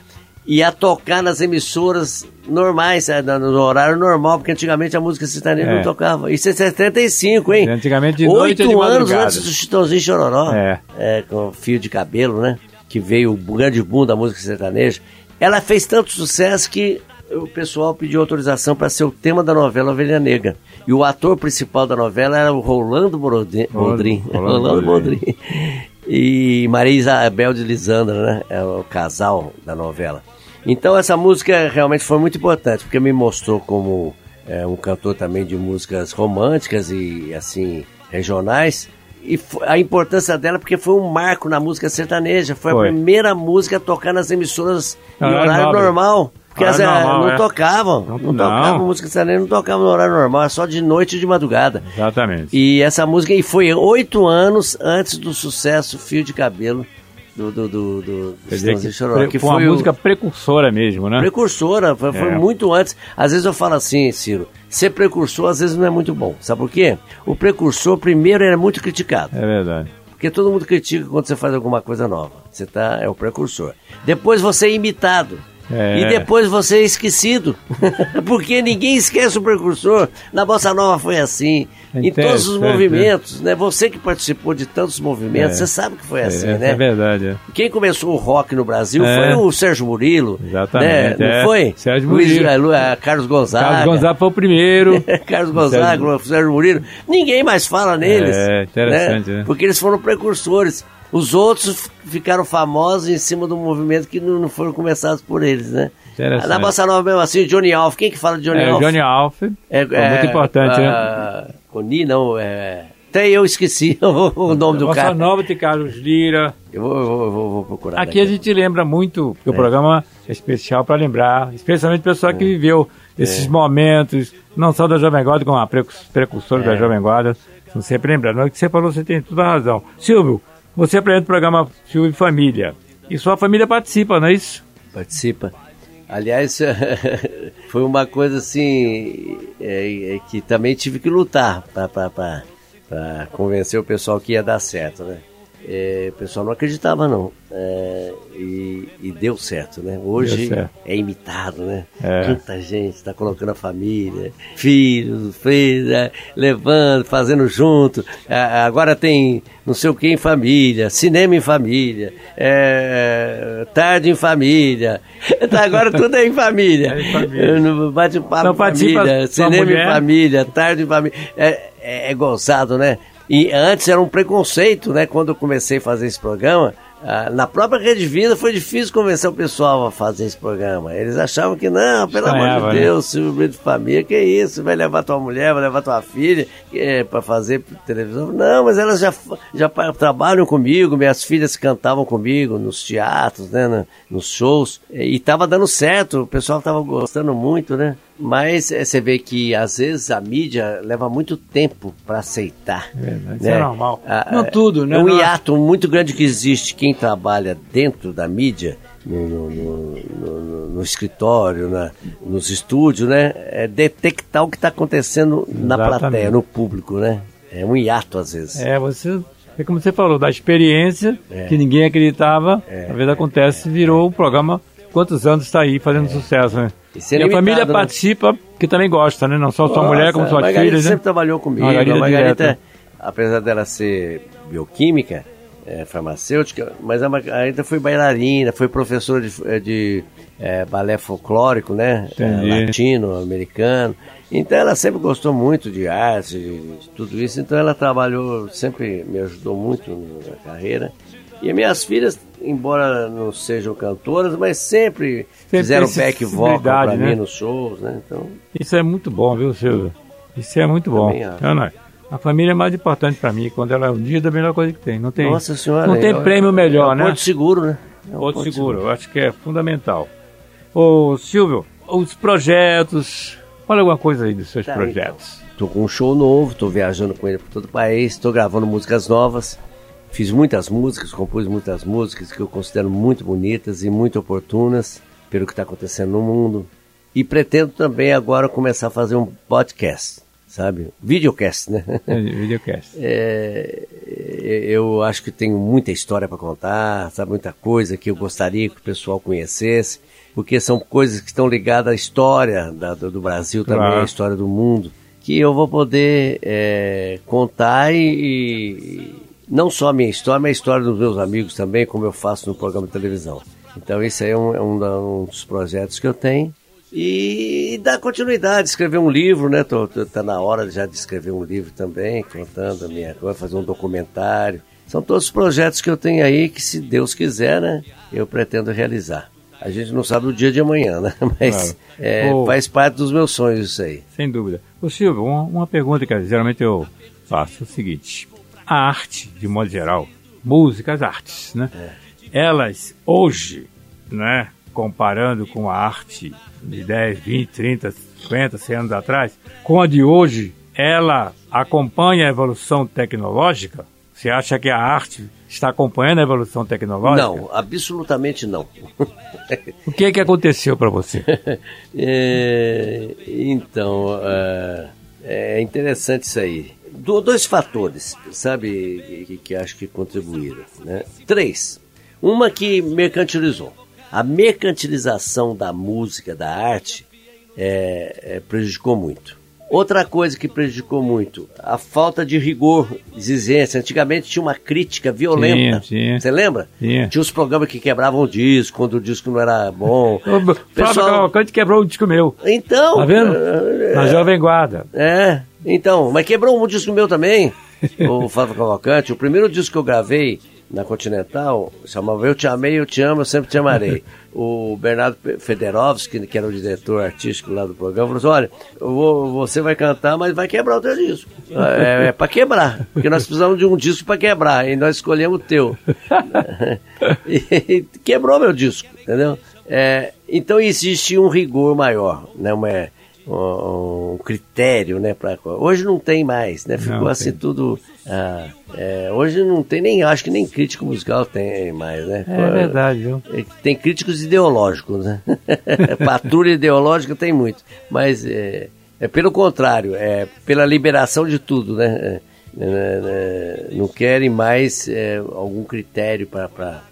e a tocar nas emissoras normais, eh, no horário normal, porque antigamente a música sertaneja É. não tocava. Isso é 75, hein? Antigamente de noite Oito anos antes do Chitãozinho Chororó É. é, com fio de cabelo, né? Que veio o grande boom da música sertaneja. Ela fez tanto sucesso que o pessoal pediu autorização para ser o tema da novela Ovelha Negra. E o ator principal da novela era o Rolando. Boldrin. Rolando. Boldrin. E Maria Isabel de Lisandra, né? É o casal da novela. Então essa música realmente foi muito importante, porque me mostrou como é, um cantor também de músicas românticas e assim regionais. E a importância dela porque foi um marco na música sertaneja. Foi, Foi. a primeira música a tocar nas emissoras em Horário horário nobre. normal. Porque as, eh, normal, não é. tocavam. Não- Não, não. tocavam música sertaneja, não tocavam no horário normal, só de noite e de madrugada. Exatamente. E essa música e foi oito anos antes do sucesso Fio de Cabelo do, do, do, do que, Chororó, que foi uma foi o- música precursora mesmo, né? Precursora, foi, foi É. muito antes. Às vezes eu falo assim, Ciro, ser precursor às vezes não é muito bom. Sabe por quê? O precursor, primeiro, era muito criticado. É verdade. Porque todo mundo critica quando você faz alguma coisa nova. Você tá, é o precursor. Depois você é imitado. É. E depois você é esquecido. Porque ninguém esquece o precursor. Na Bossa Nova foi assim. Em todos os movimentos, né? Você que participou de tantos movimentos, É. você sabe que foi assim, é, né? é verdade. é. Quem começou o rock no Brasil É. foi o Sérgio Murilo. Exatamente, Né? Não é. foi? Sérgio Luiz- Murilo. eh, Lu- eh, Carlos Gonzaga. Carlos Gonzaga foi o primeiro. Carlos Gonzaga, Sérgio- Sérgio Murilo. Ninguém mais fala neles. É, interessante, né? Porque eles foram precursores. Os outros ficaram famosos em cima do movimento que não, não foram começados por eles, né? Na Bossa Nova mesmo assim, Johnny Alf. Quem que fala de Johnny É, Alf? Johnny Alf. É, foi muito importante, né? né? Coni, não, é... Até eu esqueci o, nome do Bossa cara. Nova tem Carlos Lira. Eu vou, eu vou, eu vou- procurar. Aqui a gente lembra muito, porque o programa é especial para lembrar, especialmente o pessoal que viveu esses momentos, não só da Jovem Guarda, como a precursora da Jovem Guarda, são sempre lembrando. O que você falou, você tem toda a razão. Silvio, você apresenta o programa Silvio e Família, e sua família participa, não é isso? participa. Aliás, foi uma coisa assim é, é, que também tive que lutar para convencer o pessoal que ia dar certo, né? É, o pessoal não acreditava não É, e, e deu certo, né? Hoje certo. é imitado, né? É. Tanta gente está colocando a família, filhos, filhos, é, levando, fazendo junto. Agora tem não sei o que em família, cinema em família, é, tarde em família. Tá, Agora tudo é em família. É em família. Bate-papo Não em família, cinema mulher? em família, tarde em família. É, é, é gozado, né? E antes era um preconceito, né? Quando eu comecei a fazer esse programa, ah, na própria Rede Vida foi difícil convencer o pessoal a fazer esse programa. Eles achavam que, não, pelo amor Estranhava, de né? Deus, Silvio Brito de Família, que isso? Vai levar tua mulher, vai levar tua filha é, para fazer televisão? Não, mas elas já, já trabalham comigo, minhas filhas cantavam comigo nos teatros, né? na- nos shows, e tava dando certo, o pessoal tava gostando muito, né? Mas eh, você vê que às vezes a mídia leva muito tempo para aceitar. verdade, isso né? é normal. Ah, Não é- tudo, né? É um Não- hiato muito grande que existe quem trabalha dentro da mídia, no, no- no- no- escritório, na- nos estúdios, né? É detectar o que está acontecendo na Exatamente. plateia, no público, né? É um hiato às vezes. É, você. É como você falou, da experiência É. que ninguém acreditava, às vezes acontece, virou o programa. Quantos anos está aí fazendo sucesso, né? E E a família né? participa, que também gosta, né? Não só sua Nossa, mulher, como a suas Margarida filhas, né? sempre trabalhou comigo. Margarida a Margarida, direto. apesar dela ser bioquímica, é, farmacêutica, mas a Margarida foi bailarina, foi professora de, eh, de eh, balé folclórico, né? Eh, latino, americano. Então ela sempre gostou muito de arte, de, de tudo isso. Então ela trabalhou, sempre me ajudou muito na carreira. E minhas filhas, embora não sejam cantoras, mas sempre, Sempre fizeram back vocal para né? mim nos shows, né? Então, Isso é muito bom, viu, Silvio? Isso é muito bom. Não. A família é mais importante para mim. Quando ela é unida, a melhor coisa que tem. Não tem, Nossa senhora. não tem é- prêmio melhor, é um né? Porto seguro, né? É um Outro seguro, eu acho que é fundamental. Ô, Silvio, os projetos. Fala alguma coisa aí dos seus Tá, projetos. Tô com um show novo, tô viajando com ele por todo o país, tô gravando músicas novas. Fiz muitas músicas, compus muitas músicas que eu considero muito bonitas e muito oportunas pelo que está acontecendo no mundo. E pretendo também agora começar a fazer um podcast, sabe? Videocast, né? É, Videocast. É, eu acho que tenho muita história para contar, sabe? Muita coisa que eu gostaria que o pessoal conhecesse, porque são coisas que estão ligadas à história da- do, Brasil também, Claro. à história do mundo, que eu vou poder é, contar e não só a minha história, mas a história dos meus amigos também, como eu faço no programa de televisão. Então esse aí é um, é um um dos projetos que eu tenho. E dar continuidade, escrever um livro, né? Tô, tô- tá na hora já de escrever um livro também, contando a minha coisa, fazer um documentário. São todos os projetos que eu tenho aí que, se Deus quiser, né? Eu pretendo realizar. A gente não sabe o dia de amanhã, né? Mas Claro. é, faz parte dos meus sonhos isso aí. Sem dúvida. Ô Silvio, uma, uma pergunta que geralmente eu faço é o seguinte: a arte, de modo geral, músicas, artes, né? Elas hoje, né, comparando com a arte de 10, 20, 30, 50, 100 anos atrás, com a de hoje, ela acompanha a evolução tecnológica? Você acha que a arte está acompanhando a evolução tecnológica? Não, absolutamente não. O que é que aconteceu para você? É, então, é, é interessante isso aí. Do- dois fatores, sabe, que, que acho que contribuíram. Né? Três. Uma que mercantilizou. A mercantilização da música, da arte, é, é, prejudicou muito. Outra coisa que prejudicou muito, a falta de rigor, exigência. Antigamente tinha uma crítica violenta. Você lembra? Tinha. Tinha os programas que quebravam o disco, quando o disco não era bom. O Flávio Cavalcante quebrou o disco meu. Então. Tá vendo? é, Na Jovem Guarda. É, então, mas quebrou um disco meu também, o Flávio Cavalcante. O primeiro disco que eu gravei na Continental chamava Eu Te Amei, Eu Te Amo, Eu Sempre Te Amarei. O Bernardo Federovski, que era o diretor artístico lá do programa, falou assim, olha, vou- você vai cantar, mas vai quebrar o teu disco. É, é para quebrar, porque nós precisamos de um disco para quebrar, e nós escolhemos o teu. e quebrou meu disco, entendeu? É, então existe um rigor maior, né? Uma, um, critério, né? Pra, hoje não tem mais, né? Ficou Não assim tem. tudo. ah, é, hoje não tem nem, acho que nem crítico musical tem mais, né? É verdade, viu? É, Tem críticos ideológicos, né? Patrulha ideológica tem muito, mas é, é pelo contrário, é pela liberação de tudo, né? É, é, não querem mais algum critério para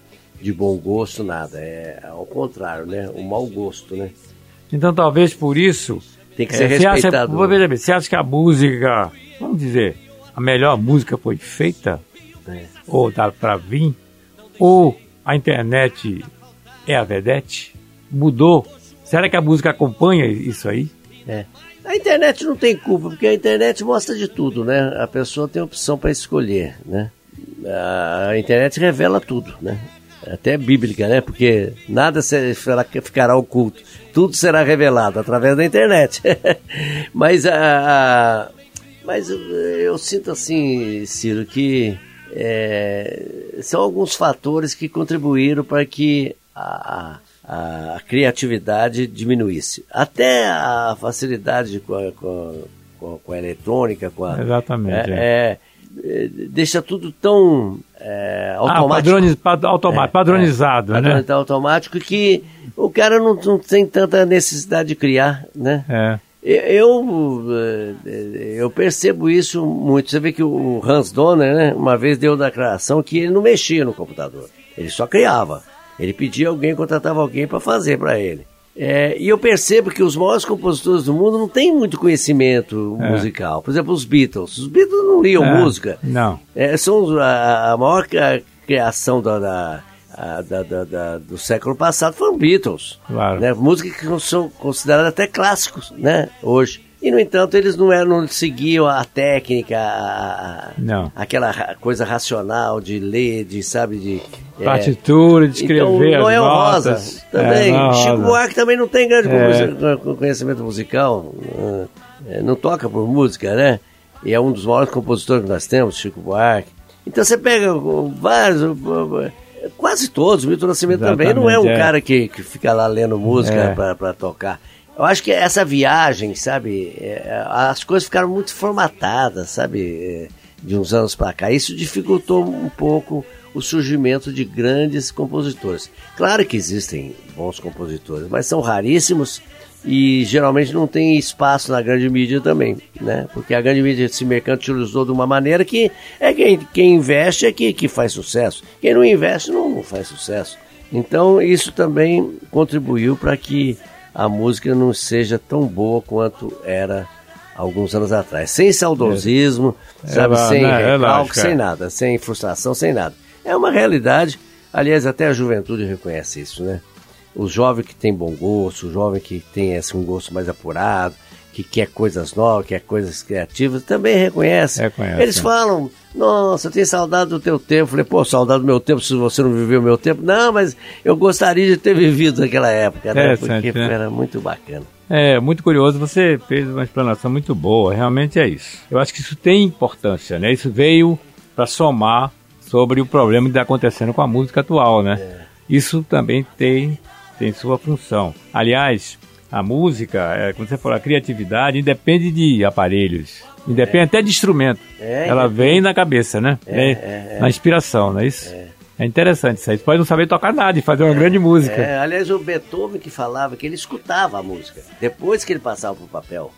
de bom gosto, nada. É ao contrário, né? O mau gosto, né? Então talvez por isso. Tem que ser você acha, respeitado. vou ver, você acha que a música, vamos dizer, a melhor música foi feita? É. Ou tá pra vir? Ou a internet é a vedete? Mudou? Será que a música acompanha isso aí? É. A internet não tem culpa, porque a internet mostra de tudo, né? A pessoa tem opção para escolher, né? A internet revela tudo, né? Até bíblica, né? Porque nada se- será- ficará oculto. Tudo será revelado através da internet. mas a, a- mas eu, sinto assim, Ciro, que é, são alguns fatores que contribuíram para que a, a, a criatividade diminuísse. Até a facilidade com a, com a- com com a eletrônica, com a, Exatamente, é, é, é, deixa tudo tão é, Ah, automático. padroniz, pad, automa- padronizado, né? Padronizado automático que o cara não, não tem tanta necessidade de criar, né? É. Eu, eu percebo isso muito. Você vê que o Hans Donner, né, uma vez deu declaração que ele não mexia no computador. Ele só criava. Ele pedia alguém, contratava alguém para fazer para ele. É, e eu percebo que os maiores compositores do mundo não têm muito conhecimento É. musical. Por exemplo, os Beatles. Os Beatles não liam É, música. Não. É, são a, a maior cri- criação da, da- da- da- do século passado foram Beatles. Claro. Né? Músicas que são consideradas até clássicos né? hoje. E, no entanto, eles não, eram, não seguiam a técnica, a- aquela coisa racional de ler, de, sabe, de... é, Partitura, de escrever então, as Noel Rosa notas. também. É, Noel Chico. Buarque também não tem grande É. conhecimento- musical, não toca por música, né? E é um dos maiores compositores que nós temos, Chico Buarque. Então você pega vários, quase todos, o Milton Nascimento também não é um Exatamente, é. cara que, que fica lá lendo música É. para tocar. Eu acho que essa viagem, sabe, é, as coisas ficaram muito formatadas, sabe, é, de uns anos para cá. Isso dificultou um pouco o surgimento de grandes compositores. Claro que existem bons compositores, mas são raríssimos e geralmente não tem espaço na grande mídia também, né? Porque a grande mídia se mercantilizou de uma maneira que é quem, quem investe é que, que faz sucesso. Quem não investe não, não faz sucesso. Então isso também contribuiu para que a música não seja tão boa quanto era alguns anos atrás. Sem saudosismo, É sabe? lá, sem né? É recalque, lógico, é. sem nada, sem frustração, sem nada. É uma realidade. Aliás, até a juventude reconhece isso, né? O jovem que tem bom gosto, o jovem que tem assim, um gosto mais apurado, que quer coisas novas, quer coisas criativas, também reconhece. Reconhece, Eles falam, nossa, eu tenho saudade do teu tempo. Falei, pô, saudade do meu tempo se você não viveu o meu tempo. Não, mas eu gostaria de ter vivido naquela época, né? Porque né? era muito bacana. É, muito curioso, você fez uma explanação muito boa, realmente é isso. Eu acho que isso tem importância, né? Isso veio para somar sobre o problema que está acontecendo com a música atual, né? Isso também tem, tem sua função. Aliás, a música, é, como você falou, a criatividade independe de aparelhos, independe até de instrumento. É, Ela vem na cabeça, né? É, é. Na inspiração, não é isso? É. interessante isso aí. Você pode não saber tocar nada e fazer uma grande música. É, aliás, o Beethoven que falava que ele escutava a música. Depois que ele passava pro papel,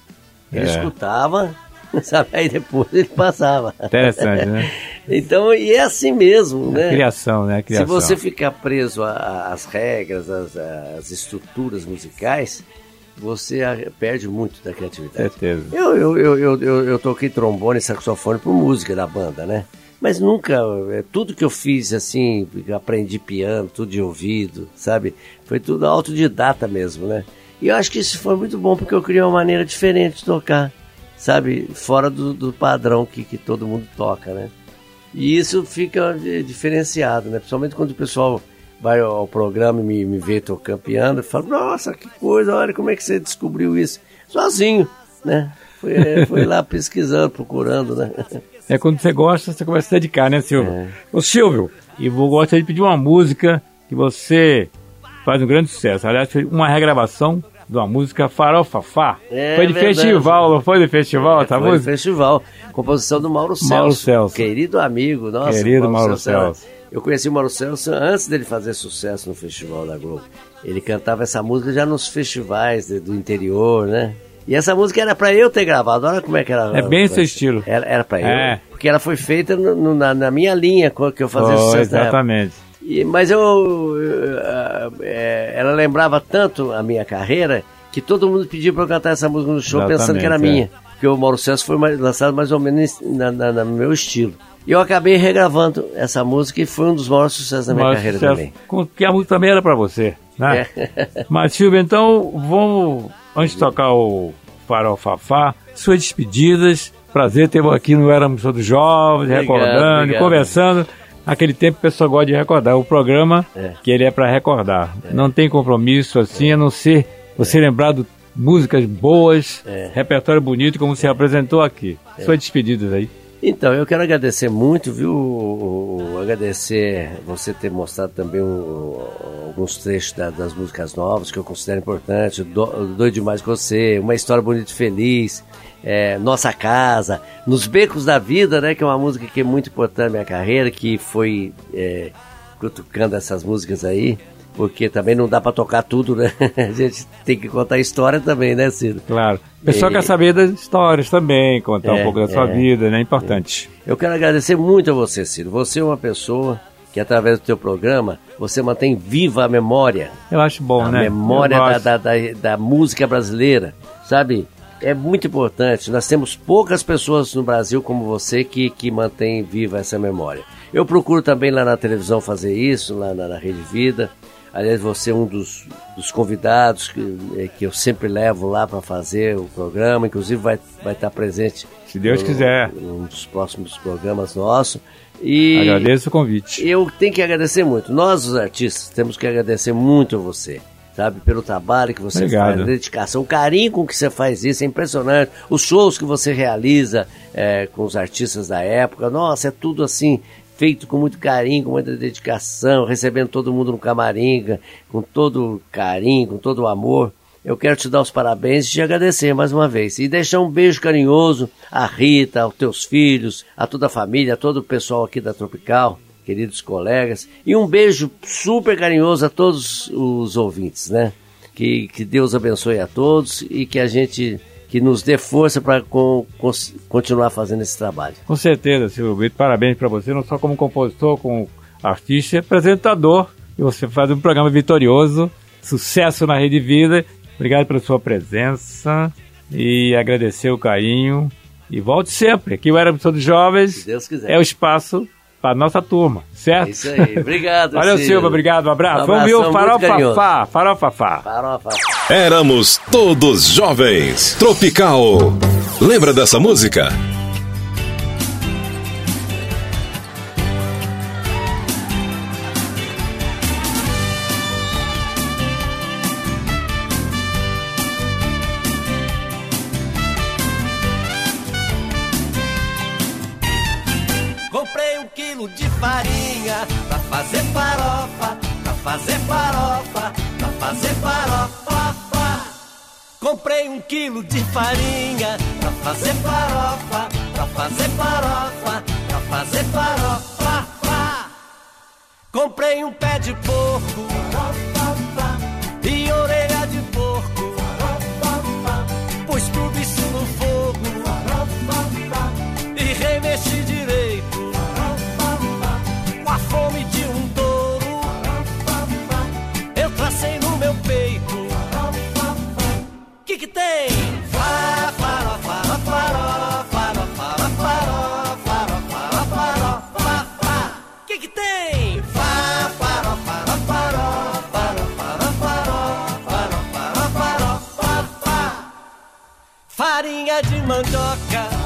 ele É. escutava, sabe? Aí depois ele passava. Interessante, né? Então, e é assim mesmo, né? Criação, né? Se Criação. você ficar preso a- a- às regras, às, às estruturas musicais, você a- perde muito da criatividade. Certeza. Eu, eu, eu, eu, eu, eu toquei trombone e saxofone por música da banda, né? Mas nunca, é, tudo que eu fiz assim, aprendi piano, tudo de ouvido, sabe? Foi tudo autodidata mesmo, né? E eu acho que isso foi muito bom porque eu criei uma maneira diferente de tocar, sabe? Fora do, do padrão que, que todo mundo toca, né? E isso fica diferenciado, né? Principalmente quando o pessoal vai ao programa e me, me vê tocando piano, fala, nossa, que coisa, olha como é que você descobriu isso. Sozinho, né? Foi, eh, foi lá pesquisando, procurando, né? É quando você gosta, você começa a se dedicar, né, Silvio? É. Ô, Silvio, e vou gostaria de pedir uma música que você faz um grande sucesso. Aliás, uma regravação de uma música Farofa Fá. É foi de verdade. festival, não foi de festival essa Foi música? festival. Composição do Mauro Celso. Mauro Celso. Querido amigo, nossa. Querido Mauro era- Celso. Eu conheci o Mauro Celso antes dele fazer sucesso no Festival da Globo. Ele cantava essa música já nos festivais de- do interior, né? E essa música era pra eu ter gravado. Olha como é que era. É bem seu estilo. Era, era pra É. eu. Porque ela foi feita no- no- na, na minha linha que eu fazia Foi, sucesso exatamente. E- mas eu, é, ela lembrava tanto a minha carreira que todo mundo pedia para eu cantar essa música no show pensando que era Exatamente, minha. Porque o Mauro Celso foi lançado mais ou menos na, na- na- no meu estilo. E eu acabei regravando essa música e foi um dos maiores sucessos da minha Maior carreira sucesso, também. com- Que a música também era pra você, né? É. Mas, Silvio, então, vamos, antes de tocar o Farofa Fá, suas despedidas. Prazer ter aqui no Éramos Todos Jovens, Obrigado, recordando, obrigado. conversando. Aquele tempo o pessoal gosta de recordar. O programa, É. que ele é para recordar. Não tem compromisso assim, a não ser você lembrar de músicas boas, É. repertório bonito, como você apresentou aqui. Suas despedidas aí. Então, eu quero agradecer muito, viu? Agradecer você ter mostrado também o- alguns trechos da- das músicas novas que eu considero importante. Do, Doido Demais com Você, Uma História Bonita e Feliz, é, Nossa Casa, Nos Becos da Vida, né? Que é uma música que é muito importante na minha carreira, que foi é, cutucando essas músicas aí. Porque também não dá pra tocar tudo, né? A gente tem que contar a história também, né, Ciro? Claro. O pessoal E- quer saber das histórias também, contar um É, pouco da sua é. vida, né? Importante. Eu quero agradecer muito a você, Ciro. Você é uma pessoa que, através do teu programa, você mantém viva a memória. Eu acho bom, a né? memória Eu da, da, da, da música brasileira, sabe? É muito importante. Nós temos poucas pessoas no Brasil como você que, que mantém viva essa memória. Eu procuro também lá na televisão fazer isso, lá na, na Rede Vida. Aliás, você é um dos, dos convidados que, eh, que eu sempre levo lá para fazer o programa. Inclusive, vai, vai estar presente. Se Deus no- quiser. Num dos próximos programas nossos. E Agradeço o convite. eu tenho que agradecer muito. Nós, os artistas, temos que agradecer muito a você, sabe? Pelo trabalho que você Obrigado. faz, a dedicação, o carinho com que você faz isso, é impressionante. Os shows que você realiza é, com os artistas da época, nossa, é tudo assim, feito com muito carinho, com muita dedicação, recebendo todo mundo no camarim, com todo carinho, com todo amor. Eu quero te dar os parabéns e te agradecer mais uma vez. E deixar um beijo carinhoso à Rita, aos teus filhos, a toda a família, a todo o pessoal aqui da Tropical, queridos colegas. E um beijo super carinhoso a todos os ouvintes, né? Que, que Deus abençoe a todos e que a gente que nos dê força para continuar fazendo esse trabalho. Com certeza, Silvio Brito. Parabéns para você, não só como compositor, como artista e apresentador. E você faz um programa vitorioso, sucesso na Rede Vida. Obrigado pela sua presença e agradecer o carinho. E volte sempre. Aqui o Éramos Todos Jovens Se Deus quiser. é o espaço para nossa turma, certo? É isso aí. Obrigado. Valeu, Ciro. Silvio. Obrigado. Um abraço. Um Vamos ver o abração muito Farofa carinhoso. Fá. Farofa Fá. Farofa. Éramos todos jovens. Tropical. Lembra dessa música? fazer farofa. Comprei um quilo de farinha pra fazer farofa, pra fazer farofa, pra fazer farofa. Comprei um pé de porco e orelha de porco. Pus tudo isso no fogo e remexi direito. farinha de mandioca.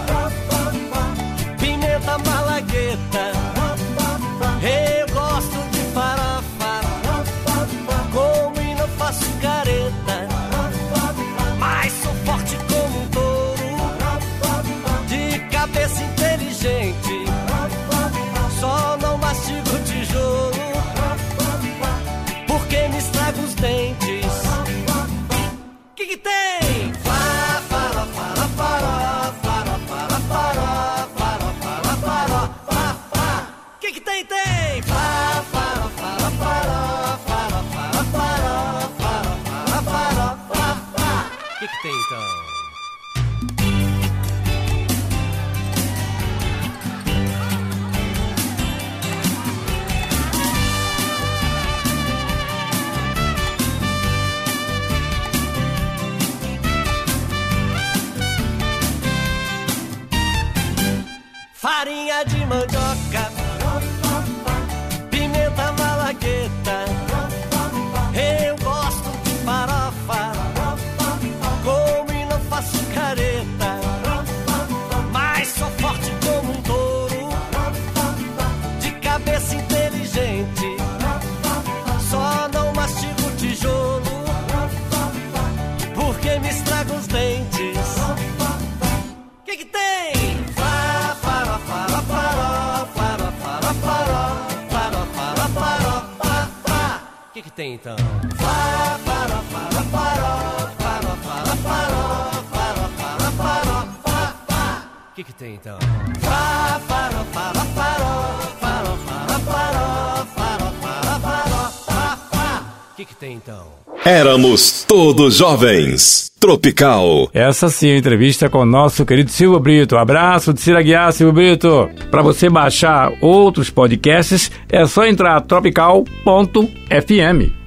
dos jovens. Tropical. Essa sim, é a entrevista com o nosso querido Silva Brito. Abraço de Cira Guiar, Silva Brito. Para você baixar outros podcasts, é só entrar tropical.fm.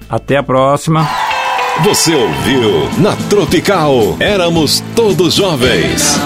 Até a próxima. Você ouviu na Tropical. Éramos todos jovens.